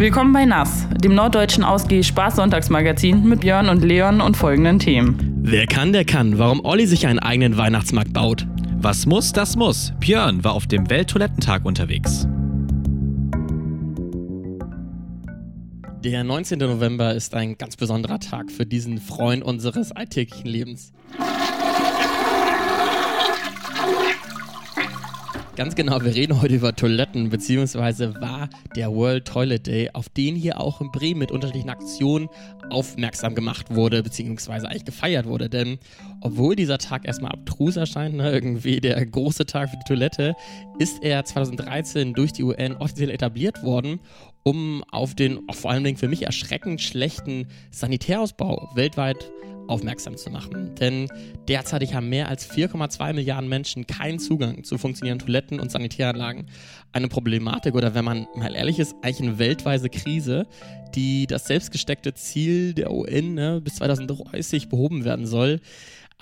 Willkommen bei Nass, dem norddeutschen Ausgeh Spaß-Sonntagsmagazin mit Björn und Leon und folgenden Themen. Wer kann, der kann. Warum Olli sich einen eigenen Weihnachtsmarkt baut. Was muss, das muss. Björn war auf dem Welttoilettentag unterwegs. Der 19. November ist ein ganz besonderer Tag für diesen Freund unseres alltäglichen Lebens. Ganz genau, wir reden heute über Toiletten, beziehungsweise war der World Toilet Day, auf den hier auch in Bremen mit unterschiedlichen Aktionen aufmerksam gemacht wurde, beziehungsweise eigentlich gefeiert wurde. Denn obwohl dieser Tag erstmal abstrus erscheint, ne, irgendwie der große Tag für die Toilette, ist er 2013 durch die UN offiziell etabliert worden, um auf den vor allen Dingen für mich erschreckend schlechten Sanitärausbau weltweit aufmerksam zu machen. Denn derzeitig haben mehr als 4,2 Milliarden Menschen keinen Zugang zu funktionierenden Toiletten und Sanitäranlagen. Eine Problematik oder wenn man mal ehrlich ist, eigentlich eine weltweite Krise, die das selbstgesteckte Ziel der UN ne, bis 2030 behoben werden soll.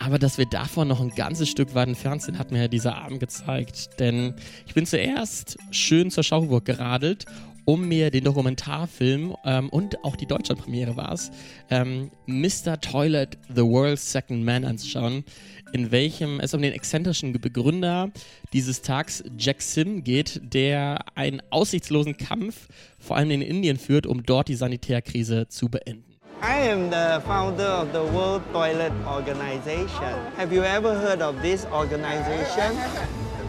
Aber dass wir davon noch ein ganzes Stück weit entfernt sind, hat mir ja dieser Abend gezeigt. Denn ich bin zuerst schön zur Schauburg geradelt um mir den Dokumentarfilm ähm, und auch die Deutschlandpremiere war es, ähm, Mr. Toilet, The World's Second Man anzuschauen, in welchem es um den exzentrischen Begründer dieses Tags, Jack Sim, geht, der einen aussichtslosen Kampf vor allem in Indien führt, um dort die Sanitärkrise zu beenden. I am the founder of the World Toilet Organization. Have you ever heard of this organization?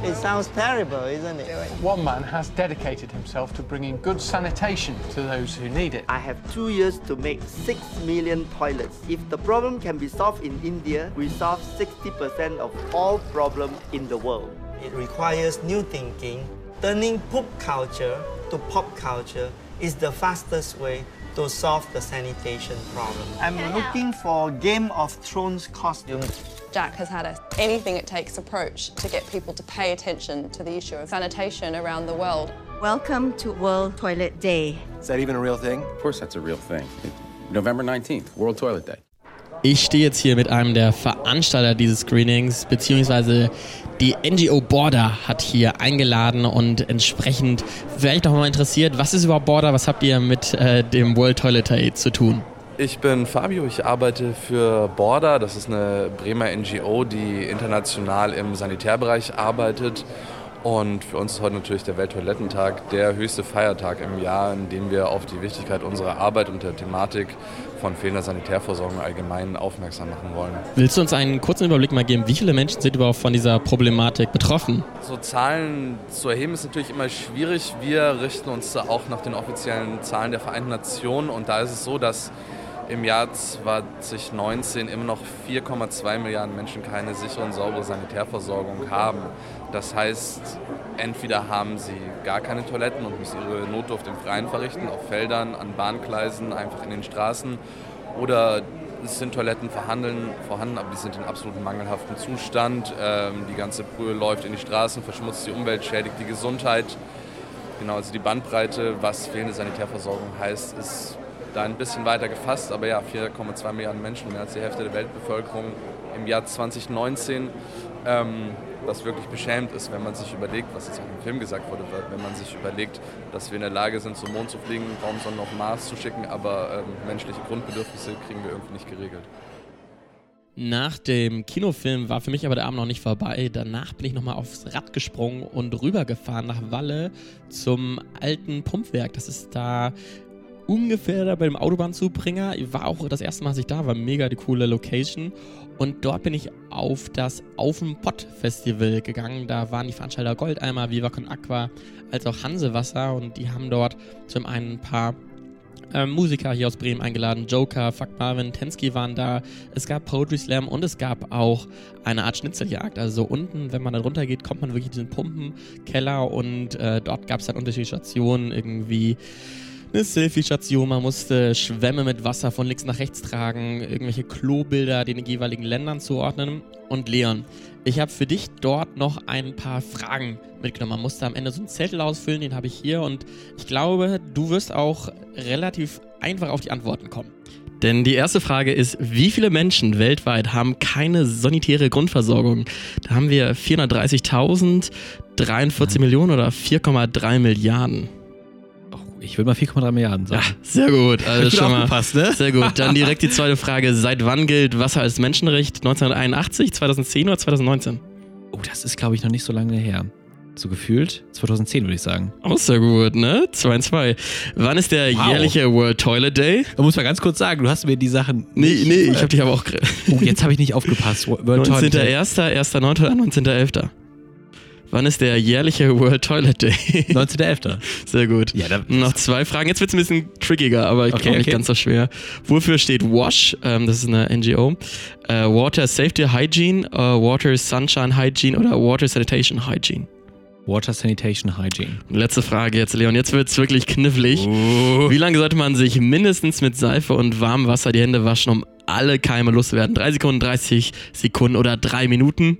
It sounds terrible, isn't it? One man has dedicated himself to bringing good sanitation to those who need it. I have two years to make 6 million toilets. If the problem can be solved in India, we solve 60% of all problems in the world. It requires new thinking. Turning poop culture to pop culture is the fastest way to solve the sanitation problem. I'm looking for Game of Thrones costumes. Jack has had a anything it takes approach to get people to pay attention to the issue of sanitation around the world. Welcome to World Toilet Day. Is that even a real thing? Of course that's a real thing. November 19th, World Toilet Day. Ich stehe jetzt hier mit einem der Veranstalter dieses Screenings, beziehungsweise die NGO Border hat hier eingeladen und entsprechend vielleicht auch mal interessiert, was ist überhaupt Border, was habt ihr mit äh, dem World Toilet Day zu tun? Ich bin Fabio, ich arbeite für Border. Das ist eine Bremer NGO, die international im Sanitärbereich arbeitet. Und für uns ist heute natürlich der Welttoilettentag der höchste Feiertag im Jahr, in dem wir auf die Wichtigkeit unserer Arbeit und der Thematik von fehlender Sanitärversorgung allgemein aufmerksam machen wollen. Willst du uns einen kurzen Überblick mal geben, wie viele Menschen sind überhaupt von dieser Problematik betroffen? So Zahlen zu erheben ist natürlich immer schwierig. Wir richten uns da auch nach den offiziellen Zahlen der Vereinten Nationen und da ist es so, dass im Jahr 2019 immer noch 4,2 Milliarden Menschen keine sichere und saubere Sanitärversorgung haben. Das heißt, entweder haben sie gar keine Toiletten und müssen ihre Notdurft im Freien verrichten, auf Feldern, an Bahngleisen, einfach in den Straßen, oder es sind Toiletten vorhanden, vorhanden, aber die sind in absolut mangelhaftem Zustand. Ähm, die ganze Brühe läuft in die Straßen, verschmutzt die Umwelt, schädigt die Gesundheit. Genau, also die Bandbreite, was fehlende Sanitärversorgung heißt, ist da ein bisschen weiter gefasst, aber ja, 4,2 Milliarden Menschen, mehr als die Hälfte der Weltbevölkerung im Jahr 2019. Ähm, was wirklich beschämend ist, wenn man sich überlegt, was jetzt auch im Film gesagt wurde, wenn man sich überlegt, dass wir in der Lage sind, zum Mond zu fliegen, Raumsonden auf Mars zu schicken, aber ähm, menschliche Grundbedürfnisse kriegen wir irgendwie nicht geregelt. Nach dem Kinofilm war für mich aber der Abend noch nicht vorbei. Danach bin ich nochmal aufs Rad gesprungen und rübergefahren nach Walle zum alten Pumpwerk. Das ist da ungefähr da beim Autobahnzubringer. War auch das erste Mal, als ich da war. Mega die coole Location. Und dort bin ich auf das Auf dem Pott Festival gegangen. Da waren die Veranstalter Goldeimer, Viva Con Aqua, als auch Hansewasser. Und die haben dort zum einen ein paar äh, Musiker hier aus Bremen eingeladen. Joker, Fuck Marvin, Tensky waren da. Es gab Poetry Slam und es gab auch eine Art Schnitzeljagd. Also unten, wenn man da runter geht, kommt man wirklich in diesen Pumpenkeller und äh, dort gab es dann unterschiedliche Stationen irgendwie eine Selfie-Station, man musste Schwämme mit Wasser von links nach rechts tragen, irgendwelche Klobilder den jeweiligen Ländern zuordnen. Und Leon, ich habe für dich dort noch ein paar Fragen mitgenommen. Man musste am Ende so einen Zettel ausfüllen, den habe ich hier und ich glaube, du wirst auch relativ einfach auf die Antworten kommen. Denn die erste Frage ist, wie viele Menschen weltweit haben keine sanitäre Grundversorgung? Da haben wir 430.000, 43 Millionen oder 4,3 Milliarden. Ich würde mal 4,3 Milliarden sagen. Ja, sehr gut. Also schon mal, aufgepasst, ne? Sehr gut. Dann direkt die zweite Frage. Seit wann gilt Wasser als Menschenrecht? 1981, 2010 oder 2019? Oh, das ist, glaube ich, noch nicht so lange her. So gefühlt 2010, würde ich sagen. Auch sehr gut, ne? 2 in 2. Wann ist der Wow. jährliche World Toilet Day? Man muss mal ganz kurz sagen, du hast mir die Sachen. Nee, nee, ich habe dich aber auch. Oh, jetzt habe ich nicht aufgepasst. World Toilet Day. 19.01., 1.9. oder 19.11.? Wann ist der jährliche World Toilet Day? 19.11. Sehr gut. Ja, Noch zwei Fragen. Jetzt wird es ein bisschen trickiger, aber ich Okay, glaube nicht okay. ganz so schwer. Wofür steht WASH? Ähm, das ist eine NGO. Äh, Water Safety Hygiene, äh, Water Sunshine Hygiene oder Water Sanitation Hygiene? Water Sanitation Hygiene. Letzte Frage jetzt, Leon. Jetzt wird es wirklich knifflig. Oh. Wie lange sollte man sich mindestens mit Seife und warmem Wasser die Hände waschen, um alle Keime loszuwerden? Drei Sekunden, 30 Sekunden oder drei Minuten?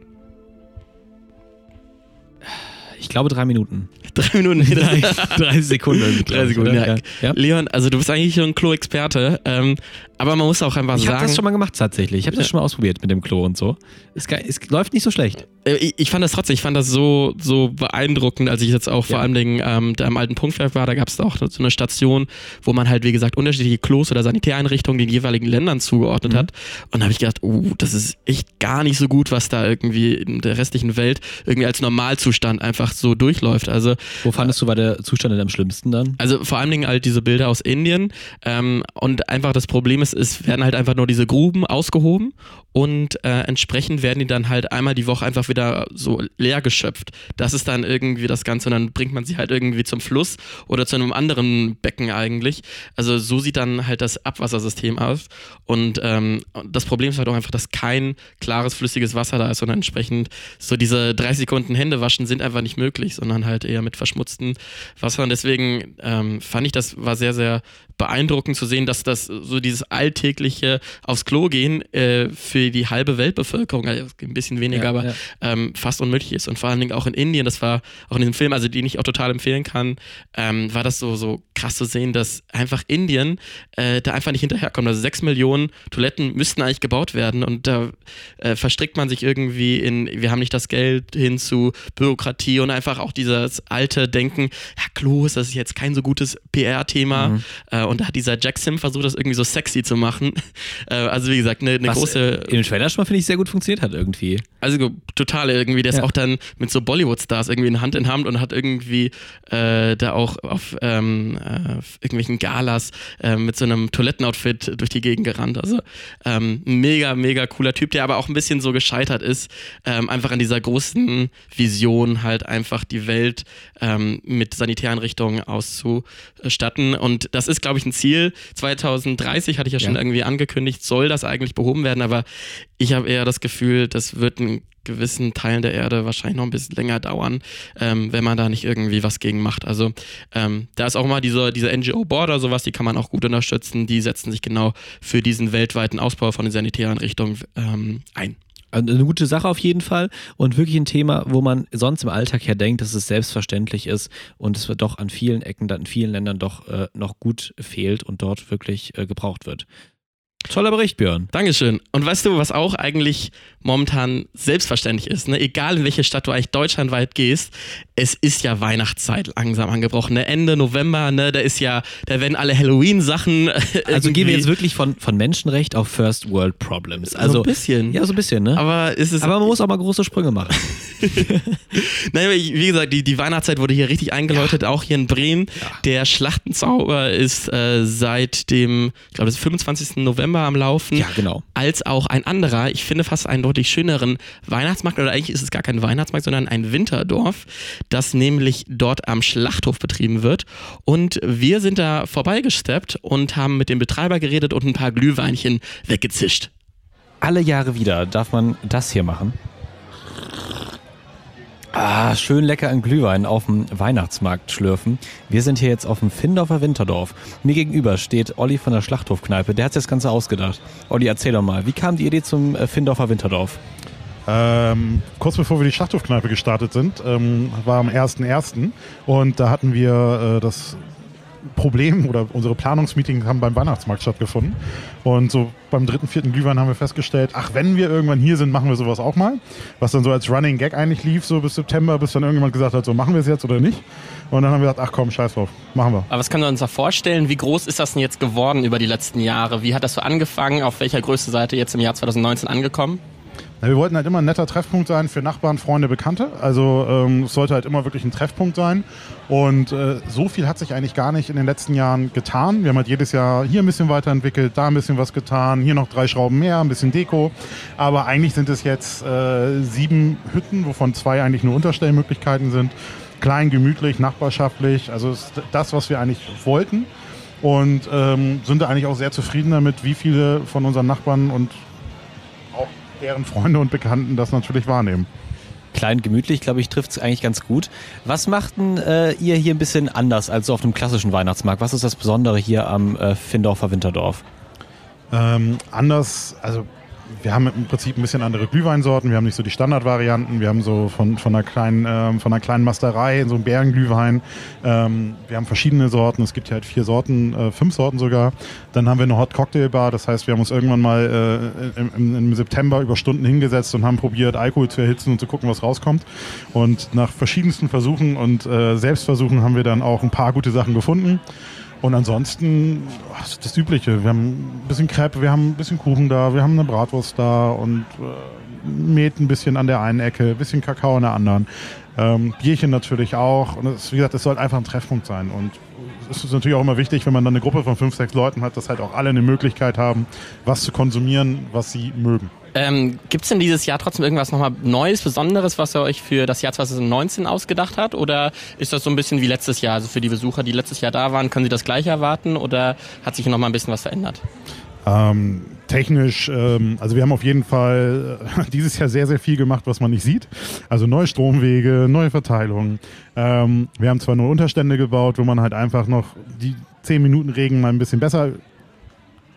Ich glaube drei Minuten. Drei Minuten. Drei, drei Sekunden. Drei Sekunden, ja. ja. Leon, also du bist eigentlich schon ein Klo-Experte, ähm, aber man muss auch einfach Ich habe sagen. das schon mal gemacht tatsächlich. Ich habe das schon mal ausprobiert mit dem Klo und so. Es, es läuft nicht so schlecht. Äh, Ich, ich fand das trotzdem, ich fand das so, so beeindruckend, als ich jetzt auch vor Ja. allem Dingen, ähm, da am alten Punktwerk war, da gab es auch so eine Station, wo man halt, wie gesagt, unterschiedliche Klos oder Sanitäreinrichtungen den jeweiligen Ländern zugeordnet Mhm. hat. Und da habe ich gedacht, oh, das ist echt gar nicht so gut, was da irgendwie in der restlichen Welt irgendwie als Normalzustand einfach so durchläuft. Also Wo fandest du, war der Zustand denn am schlimmsten dann? also vor allen Dingen halt diese Bilder aus Indien. Ähm, und einfach das Problem ist, es werden halt einfach nur diese Gruben ausgehoben und äh, entsprechend werden die dann halt einmal die Woche einfach wieder so leer geschöpft. Das ist dann irgendwie das Ganze und dann bringt man sie halt irgendwie zum Fluss oder zu einem anderen Becken eigentlich. Also so sieht dann halt das Abwassersystem aus. Und ähm, das Problem ist halt auch einfach, dass kein klares, flüssiges Wasser da ist und entsprechend so diese 30 Sekunden Hände waschen sind einfach nicht möglich, sondern halt eher mit verschmutztem Wasser. Und deswegen ähm, fand ich, das war sehr, sehr beeindruckend zu sehen, dass das so dieses alltägliche aufs Klo gehen äh, für die halbe Weltbevölkerung, also ein bisschen weniger, Ja, aber ja. Ähm, fast unmöglich ist. Und vor allen Dingen auch in Indien, das war auch in diesem Film, also den ich auch total empfehlen kann, ähm, war das so, so krass zu sehen, dass einfach Indien äh, da einfach nicht hinterherkommt. Also sechs Millionen Toiletten müssten eigentlich gebaut werden und da äh, verstrickt man sich irgendwie in, wir haben nicht das Geld hin zu Bürokratie und einfach auch dieses alte Denken, ja, Klos, das ist jetzt kein so gutes PR-Thema. Mhm. Äh, und da hat dieser Jack Sim versucht, das irgendwie so sexy zu machen. Äh, also wie gesagt, eine, eine Was große in dem Trailer schon mal, finde ich, sehr gut funktioniert hat irgendwie. also total irgendwie, der ist Ja. auch dann mit so Bollywood-Stars irgendwie in Hand in Hand und hat irgendwie äh, da auch auf ähm, äh, irgendwelchen Galas äh, mit so einem Toilettenoutfit durch die Gegend gerannt. Also ähm, mega, mega cooler Typ, der aber auch ein bisschen so gescheitert ist, ähm, einfach an dieser großen Vision halt einfach die Welt ähm, mit Sanitäreinrichtungen auszustatten. Und das ist, glaube ich, ein Ziel. 2030 hatte ich ja schon Ja. irgendwie angekündigt, soll das eigentlich behoben werden, aber ich habe eher das Gefühl, das wird in gewissen Teilen der Erde wahrscheinlich noch ein bisschen länger dauern, ähm, wenn man da nicht irgendwie was gegen macht. Also ähm, da ist auch mal diese, diese NGO-Board sowas, die kann man auch gut unterstützen. Die setzen sich genau für diesen weltweiten Ausbau von den Sanitäreinrichtungen ähm, ein. Also Eine gute Sache auf jeden Fall und wirklich ein Thema, wo man sonst im Alltag ja denkt, dass es selbstverständlich ist und es wird doch an vielen Ecken, in vielen Ländern doch äh, noch gut fehlt und dort wirklich äh, gebraucht wird. Toller Bericht, Björn. Dankeschön. Und weißt du, was auch eigentlich momentan selbstverständlich ist, ne? egal in welche Stadt du eigentlich deutschlandweit gehst, es ist ja Weihnachtszeit langsam angebrochen. Ne? Ende November, ne? da ist ja, da werden alle Halloween-Sachen. Also gehen wir jetzt wirklich von, von Menschenrecht auf First World Problems. Also, so ein bisschen. Ja, so ein bisschen, ne? Aber ist es. Aber man muss auch mal große Sprünge machen. Naja, wie gesagt, die, die Weihnachtszeit wurde hier richtig eingeläutet, auch hier in Bremen. Der Schlachtenzauber ist äh, seit dem, ich glaube, das ist 25. November am Laufen. Ja, genau. Als auch ein anderer, ich finde fast einen deutlich schöneren Weihnachtsmarkt, oder eigentlich ist es gar kein Weihnachtsmarkt, sondern ein Winterdorf, das nämlich dort am Schlachthof betrieben wird. Und wir sind da vorbeigesteppt und haben mit dem Betreiber geredet und ein paar Glühweinchen weggezischt. Alle Jahre wieder darf man das hier machen. Ah, schön lecker an Glühwein auf dem Weihnachtsmarkt schlürfen. Wir sind hier jetzt auf dem Findorfer Winterdorf. Mir gegenüber steht Olli von der Schlachthofkneipe. Der hat sich das Ganze ausgedacht. Olli, erzähl doch mal, wie kam die Idee zum äh, Findorfer Winterdorf? Ähm, kurz bevor wir die Schlachthofkneipe gestartet sind, ähm, war am 1.1. und da hatten wir äh, das Problem oder unsere Planungsmeetings haben beim Weihnachtsmarkt stattgefunden. Und so beim dritten, vierten Glühwein haben wir festgestellt, ach, wenn wir irgendwann hier sind, machen wir sowas auch mal. Was dann so als Running Gag eigentlich lief, so bis September, bis dann irgendjemand gesagt hat, so machen wir es jetzt oder nicht. Und dann haben wir gesagt, ach komm, scheiß drauf, machen wir. Aber was können wir uns da vorstellen? Wie groß ist das denn jetzt geworden über die letzten Jahre? Wie hat das so angefangen? Auf welcher Größe seid ihr jetzt im Jahr 2019 angekommen? Na, wir wollten halt immer ein netter Treffpunkt sein für Nachbarn, Freunde, Bekannte. Also ähm, es sollte halt immer wirklich ein Treffpunkt sein. Und äh, so viel hat sich eigentlich gar nicht in den letzten Jahren getan. Wir haben halt jedes Jahr hier ein bisschen weiterentwickelt, da ein bisschen was getan, hier noch drei Schrauben mehr, ein bisschen Deko. Aber eigentlich sind es jetzt äh, sieben Hütten, wovon zwei eigentlich nur Unterstellmöglichkeiten sind. Klein, gemütlich, nachbarschaftlich. Also ist das, was wir eigentlich wollten. Und ähm, sind da eigentlich auch sehr zufrieden damit, wie viele von unseren Nachbarn und deren Freunde und Bekannten das natürlich wahrnehmen. Klein, gemütlich, glaube ich, trifft es eigentlich ganz gut. Was macht denn äh, ihr hier ein bisschen anders als so auf einem klassischen Weihnachtsmarkt? Was ist das Besondere hier am äh, Findorfer Winterdorf? Ähm, anders, also wir haben im Prinzip ein bisschen andere Glühweinsorten. Wir haben nicht so die Standardvarianten. Wir haben so von, von, einer, kleinen, ähm, von einer kleinen Masterei so einen Bärenglühwein. Ähm, wir haben verschiedene Sorten. Es gibt ja halt vier Sorten, äh, fünf Sorten sogar. Dann haben wir eine Hot Cocktail Bar. Das heißt, wir haben uns irgendwann mal äh, im, im, September über Stunden hingesetzt und haben probiert, Alkohol zu erhitzen und zu gucken, was rauskommt. Und nach verschiedensten Versuchen und äh, Selbstversuchen haben wir dann auch ein paar gute Sachen gefunden. Und ansonsten das Übliche. Wir haben ein bisschen Crepe, wir haben ein bisschen Kuchen da, wir haben eine Bratwurst da und äh, Met ein bisschen an der einen Ecke, ein bisschen Kakao an der anderen. Ähm, Bierchen natürlich auch. Und es, wie gesagt, es soll einfach ein Treffpunkt sein. Und es ist natürlich auch immer wichtig, wenn man dann eine Gruppe von fünf, sechs Leuten hat, dass halt auch alle eine Möglichkeit haben, was zu konsumieren, was sie mögen. Ähm, Gibt es denn dieses Jahr trotzdem irgendwas nochmal Neues, Besonderes, was ihr euch für das Jahr 2019 ausgedacht habt? Oder ist das so ein bisschen wie letztes Jahr? Also für die Besucher, die letztes Jahr da waren, können sie das gleich erwarten oder hat sich nochmal ein bisschen was verändert? Ähm, technisch, ähm, also wir haben auf jeden Fall äh, dieses Jahr sehr, sehr viel gemacht, was man nicht sieht. Also neue Stromwege, neue Verteilungen. Ähm, wir haben zwar nur Unterstände gebaut, wo man halt einfach noch die 10 Minuten Regen mal ein bisschen besser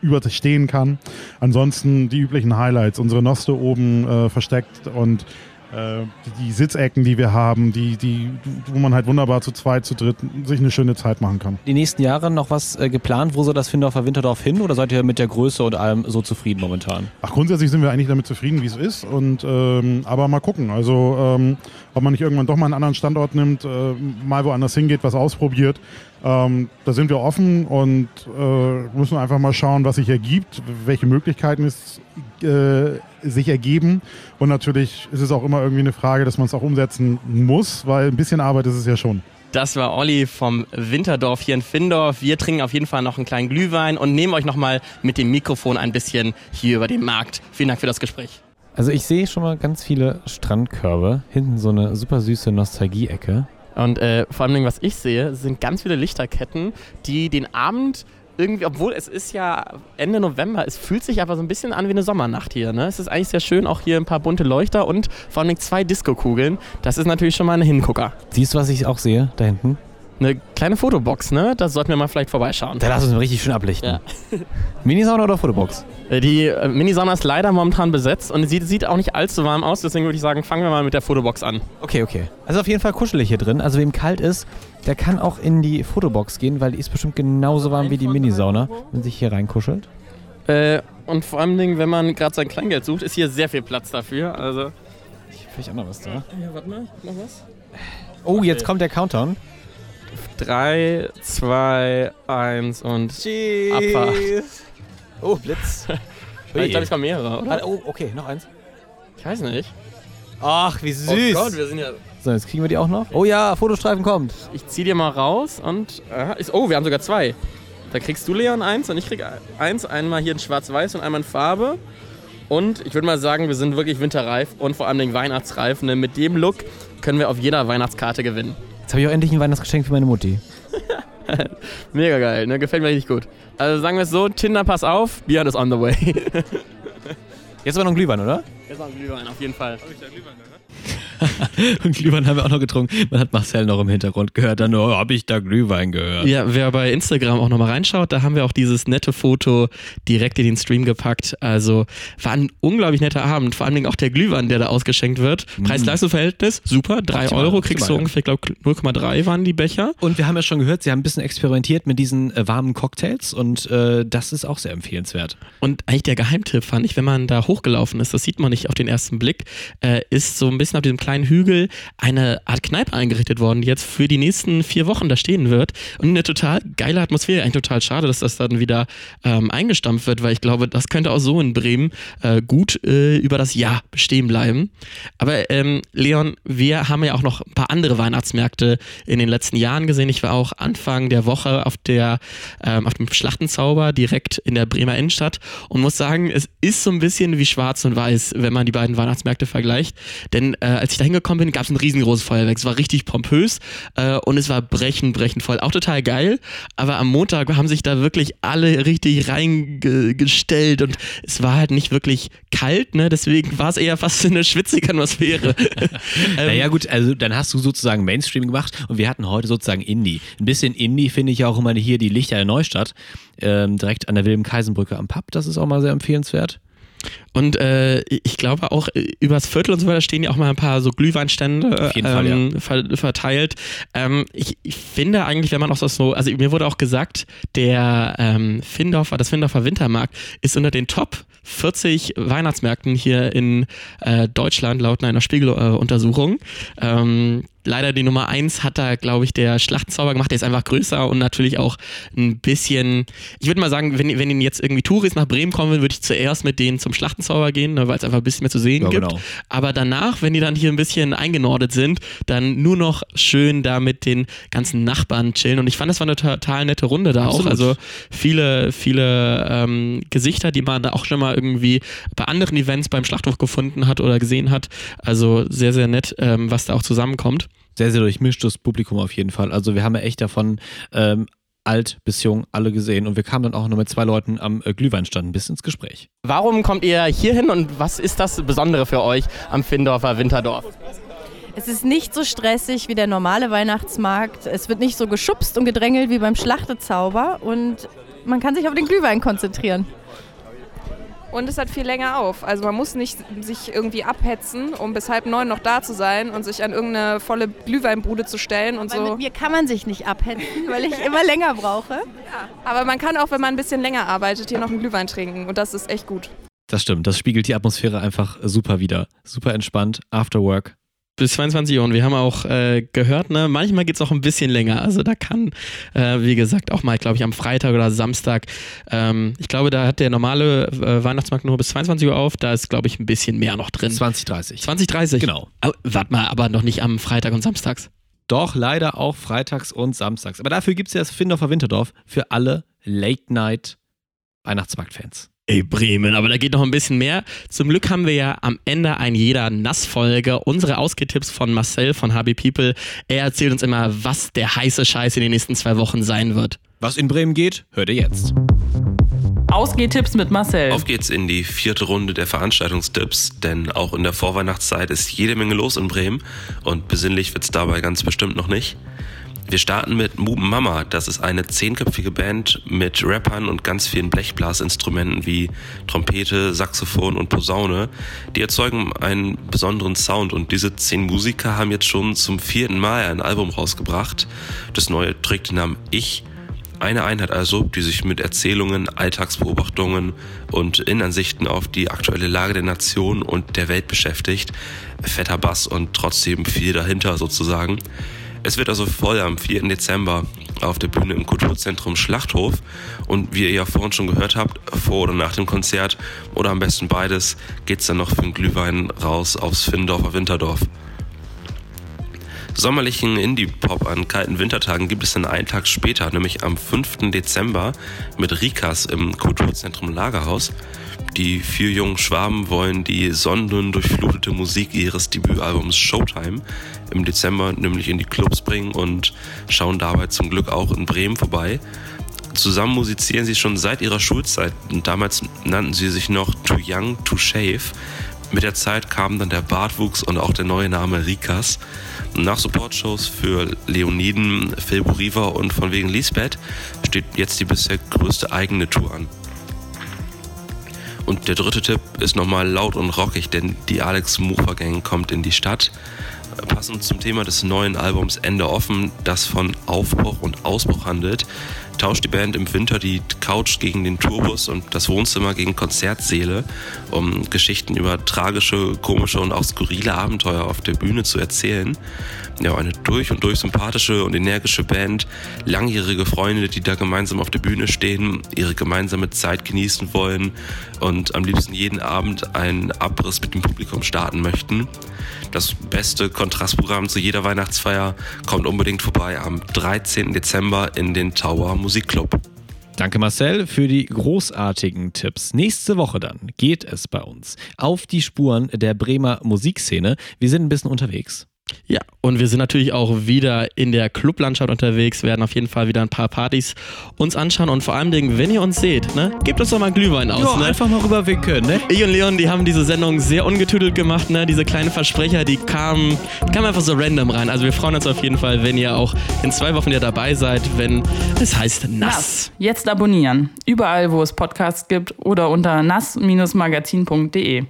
überstehen kann. Ansonsten die üblichen Highlights, unsere Noste oben äh, versteckt und äh, die, die, Sitzecken, die wir haben, die, die, wo man halt wunderbar zu zweit, zu dritt sich eine schöne Zeit machen kann. Die nächsten Jahre noch was äh, geplant? Wo soll das Findorfer Winterdorf hin oder seid ihr mit der Größe und allem so zufrieden momentan? Ach, grundsätzlich sind wir eigentlich damit zufrieden, wie es ist. Und, ähm, aber mal gucken. Also, ähm, ob man nicht irgendwann doch mal einen anderen Standort nimmt, äh, mal woanders hingeht, was ausprobiert. Ähm, da sind wir offen und äh, müssen einfach mal schauen, was sich ergibt, welche Möglichkeiten es äh, sich ergeben. Und natürlich ist es auch immer irgendwie eine Frage, dass man es auch umsetzen muss, weil ein bisschen Arbeit ist es ja schon. Das war Olli vom Winterdorf hier in Findorf. Wir trinken auf jeden Fall noch einen kleinen Glühwein und nehmen euch nochmal mit dem Mikrofon ein bisschen hier über den Markt. Vielen Dank für das Gespräch. Also ich sehe schon mal ganz viele Strandkörbe. Hinten so eine super süße Nostalgie-Ecke. Und äh, vor allem, was ich sehe, sind ganz viele Lichterketten, die den Abend irgendwie, obwohl es ist ja Ende November, es fühlt sich aber so ein bisschen an wie eine Sommernacht hier. Ne? Es ist eigentlich sehr schön, auch hier ein paar bunte Leuchter und vor allem zwei Disco-Kugeln. Das ist natürlich schon mal ein Hingucker. Siehst du, was ich auch sehe da hinten? Eine kleine Fotobox, ne? Da sollten wir mal vielleicht vorbeischauen. Da lass uns mal richtig schön ablichten. Ja. Minisauna oder Fotobox? Äh, die äh, Minisauna ist leider momentan besetzt und sie sieht auch nicht allzu warm aus, deswegen würde ich sagen, fangen wir mal mit der Fotobox an. Okay, okay. Also auf jeden Fall kuschelig hier drin. Also wem kalt ist, der kann auch in die Fotobox gehen, weil die ist bestimmt genauso warm wie die Minisauna, wenn sich hier reinkuschelt. Äh, und vor allem, wenn man gerade sein Kleingeld sucht, ist hier sehr viel Platz dafür. Also. Vielleicht auch noch was da. Ja, warte mal, noch was? Oh, jetzt kommt der Countdown. 3, 2, 1 und Cheese. Abfahrt. Oh, Blitz. ich glaube, es kommen mehrere, oder? Oh, okay, noch eins. Ich weiß nicht. Ach, wie süß. Oh Gott, wir sind ja. So, jetzt kriegen wir die auch noch. Oh ja, Fotostreifen kommt. Ich zieh dir mal raus und. Aha, ist, oh, wir haben sogar zwei. Da kriegst du, Leon, eins und ich krieg eins. Einmal hier in Schwarz-Weiß und einmal in Farbe. Und ich würde mal sagen, wir sind wirklich winterreif und vor allem den Weihnachtsreif. Ne? Mit dem Look können wir auf jeder Weihnachtskarte gewinnen. Jetzt habe ich auch endlich ein Weihnachtsgeschenk für meine Mutti. Mega geil, ne? gefällt mir richtig gut. Also sagen wir es so, Tinder, pass auf, Björn ist on the way. Jetzt aber noch ein Glühwein, oder? Jetzt noch ein Glühwein, auf jeden Fall. Hab ich da Glühwein, oder? und Glühwein haben wir auch noch getrunken. Man hat Marcel noch im Hintergrund gehört, dann nur, oh, habe ich da Glühwein gehört. Ja, wer bei Instagram auch nochmal reinschaut, da haben wir auch dieses nette Foto direkt in den Stream gepackt. Also war ein unglaublich netter Abend. Vor allen Dingen auch der Glühwein, der da ausgeschenkt wird. Mhm. Preis-Leistung-Verhältnis, super. Drei Optimal, Euro kriegst du ungefähr, ich glaube 0,3 waren die Becher. Und wir haben ja schon gehört, sie haben ein bisschen experimentiert mit diesen äh, warmen Cocktails und äh, das ist auch sehr empfehlenswert. Und eigentlich der Geheimtipp fand ich, wenn man da hochgelaufen ist, das sieht man nicht auf den ersten Blick, äh, ist so ein bisschen auf diesem kleinen Hügel eine Art Kneipe eingerichtet worden, die jetzt für die nächsten vier Wochen da stehen wird. Und eine total geile Atmosphäre. Eigentlich total schade, dass das dann wieder ähm, eingestampft wird, weil ich glaube, das könnte auch so in Bremen äh, gut äh, über das Jahr bestehen bleiben. Aber ähm, Leon, wir haben ja auch noch ein paar andere Weihnachtsmärkte in den letzten Jahren gesehen. Ich war auch Anfang der Woche auf der ähm, auf dem Schlachtenzauber direkt in der Bremer Innenstadt und muss sagen, es ist so ein bisschen wie Schwarz und Weiß, wenn man die beiden Weihnachtsmärkte vergleicht. Denn äh, als ich da hingekommen bin, gab es ein riesengroßes Feuerwerk. Es war richtig pompös äh, und es war brechend, brechend voll. Auch total geil. Aber am Montag haben sich da wirklich alle richtig reingestellt und es war halt nicht wirklich kalt, ne? Deswegen war es eher fast eine schwitzige Atmosphäre. Ähm, naja, gut, also dann hast du sozusagen Mainstream gemacht und wir hatten heute sozusagen Indie. Ein bisschen Indie finde ich auch immer hier die Lichter der Neustadt, ähm, direkt an der Wilhelm-Kaisenbrücke am Pub. Das ist auch mal sehr empfehlenswert. Und äh, ich glaube auch, äh, übers Viertel und so weiter stehen ja auch mal ein paar so Glühweinstände Auf jeden Fall, ähm, ja. ver verteilt. Ähm, ich, ich finde eigentlich, wenn man auch so, also mir wurde auch gesagt, der ähm, Findorfer, das Findorfer Wintermarkt ist unter den Top 40 Weihnachtsmärkten hier in äh, Deutschland laut einer Spiegel-Untersuchung. Ähm, leider die Nummer 1 hat da, glaube ich, der Schlachtenzauber gemacht. Der ist einfach größer und natürlich auch ein bisschen. Ich würde mal sagen, wenn, wenn jetzt irgendwie Touris nach Bremen kommen, würde ich zuerst mit denen zum Schlachtenzauber gehen, ne, weil es einfach ein bisschen mehr zu sehen Ja, gibt. genau. Aber danach, wenn die dann hier ein bisschen eingenordet sind, dann nur noch schön da mit den ganzen Nachbarn chillen. Und ich fand, das war eine total nette Runde da Absolut. auch. Also viele, viele ähm, Gesichter, die man da auch schon mal irgendwie bei anderen Events beim Schlachthof gefunden hat oder gesehen hat. Also sehr, sehr nett, ähm, was da auch zusammenkommt. Sehr, sehr durchmischtes Publikum auf jeden Fall. Also wir haben ja echt davon ähm, alt bis jung alle gesehen und wir kamen dann auch noch mit zwei Leuten am äh, Glühweinstand ein bisschen ins Gespräch. Warum kommt ihr hier hin und was ist das Besondere für euch am Findorfer Winterdorf? Es ist nicht so stressig wie der normale Weihnachtsmarkt. Es wird nicht so geschubst und gedrängelt wie beim Schlachtezauber und man kann sich auf den Glühwein konzentrieren. Und es hat viel länger auf. Also man muss nicht sich irgendwie abhetzen, um bis halb neun noch da zu sein und sich an irgendeine volle Glühweinbude zu stellen und Weil so. mit mir kann man sich nicht abhetzen, weil ich immer länger brauche. Aber man kann auch, wenn man ein bisschen länger arbeitet, hier noch einen Glühwein trinken und das ist echt gut. Das stimmt, das spiegelt die Atmosphäre einfach super wieder. Super entspannt, After Work. Bis 22 Uhr und wir haben auch äh, gehört, ne, manchmal geht es auch ein bisschen länger. Also da kann, äh, wie gesagt, auch mal, glaube ich, am Freitag oder Samstag, ähm, ich glaube, da hat der normale äh, Weihnachtsmarkt nur bis 22 Uhr auf, da ist, glaube ich, ein bisschen mehr noch drin. 2030. 2030? Genau. Warte mal, aber noch nicht am Freitag und Samstags. Doch, leider auch freitags und samstags. Aber dafür gibt es ja das Findorfer Winterdorf für alle Late-Night-Weihnachtsmarkt-Fans. Ey, Bremen, aber da geht noch ein bisschen mehr. Zum Glück haben wir ja am Ende ein jeder Nassfolge unsere Ausgetipps von Marcel von HB People. Er erzählt uns immer, was der heiße Scheiß in den nächsten zwei Wochen sein wird. Was in Bremen geht, hört ihr jetzt. Ausgehtipps mit Marcel. Auf geht's in die vierte Runde der Veranstaltungstipps, denn auch in der Vorweihnachtszeit ist jede Menge los in Bremen und besinnlich wird's dabei ganz bestimmt noch nicht. Wir starten mit Muben Mama. Das ist eine zehnköpfige Band mit Rappern und ganz vielen Blechblasinstrumenten wie Trompete, Saxophon und Posaune. Die erzeugen einen besonderen Sound und diese zehn Musiker haben jetzt schon zum vierten Mal ein Album rausgebracht. Das neue trägt den Namen Ich. Eine Einheit also, die sich mit Erzählungen, Alltagsbeobachtungen und Innenansichten auf die aktuelle Lage der Nation und der Welt beschäftigt. Fetter Bass und trotzdem viel dahinter sozusagen. Es wird also voll am 4. Dezember auf der Bühne im Kulturzentrum Schlachthof. Und wie ihr ja vorhin schon gehört habt, vor oder nach dem Konzert oder am besten beides, geht's dann noch für den Glühwein raus aufs Finnendorfer Winterdorf. Sommerlichen Indie-Pop an kalten Wintertagen gibt es dann einen Tag später, nämlich am 5. Dezember mit Rikas im Kulturzentrum Lagerhaus. Die vier jungen Schwaben wollen die sonnendurchflutete Musik ihres Debütalbums Showtime im Dezember nämlich in die Clubs bringen und schauen dabei zum Glück auch in Bremen vorbei. Zusammen musizieren sie schon seit ihrer Schulzeit und damals nannten sie sich noch Too Young to Shave. Mit der Zeit kam dann der Bartwuchs und auch der neue Name Rikas. Nach Supportshows für Leoniden, Phil Buriva und von wegen Lisbeth steht jetzt die bisher größte eigene Tour an. Und der dritte Tipp ist nochmal laut und rockig, denn die Alex Mufa Gang kommt in die Stadt. Passend zum Thema des neuen Albums Ende offen, das von Aufbruch und Ausbruch handelt, tauscht die Band im Winter die Couch gegen den Tourbus und das Wohnzimmer gegen Konzertsäle, um Geschichten über tragische, komische und auch skurrile Abenteuer auf der Bühne zu erzählen. Ja, eine durch und durch sympathische und energische Band, langjährige Freunde, die da gemeinsam auf der Bühne stehen, ihre gemeinsame Zeit genießen wollen und am liebsten jeden Abend einen Abriss mit dem Publikum starten möchten. Das beste Kontrastprogramm zu jeder Weihnachtsfeier kommt unbedingt vorbei am 13. Dezember in den Tower Musikclub. Danke Marcel für die großartigen Tipps. Nächste Woche dann geht es bei uns auf die Spuren der Bremer Musikszene. Wir sind ein bisschen unterwegs. Ja, und wir sind natürlich auch wieder in der Clublandschaft unterwegs, werden auf jeden Fall wieder ein paar Partys uns anschauen und vor allem, wenn ihr uns seht, ne, gebt uns doch mal einen Glühwein aus. Ja, ne? einfach mal rüberwinken, ne? Ich und Leon, die haben diese Sendung sehr ungetüdelt gemacht, ne? Diese kleinen Versprecher, die kamen, die kamen einfach so random rein. Also wir freuen uns auf jeden Fall, wenn ihr auch in zwei Wochen wieder dabei seid, wenn es heißt Nass. Nass. Jetzt abonnieren. Überall, wo es Podcasts gibt oder unter nass-magazin.de.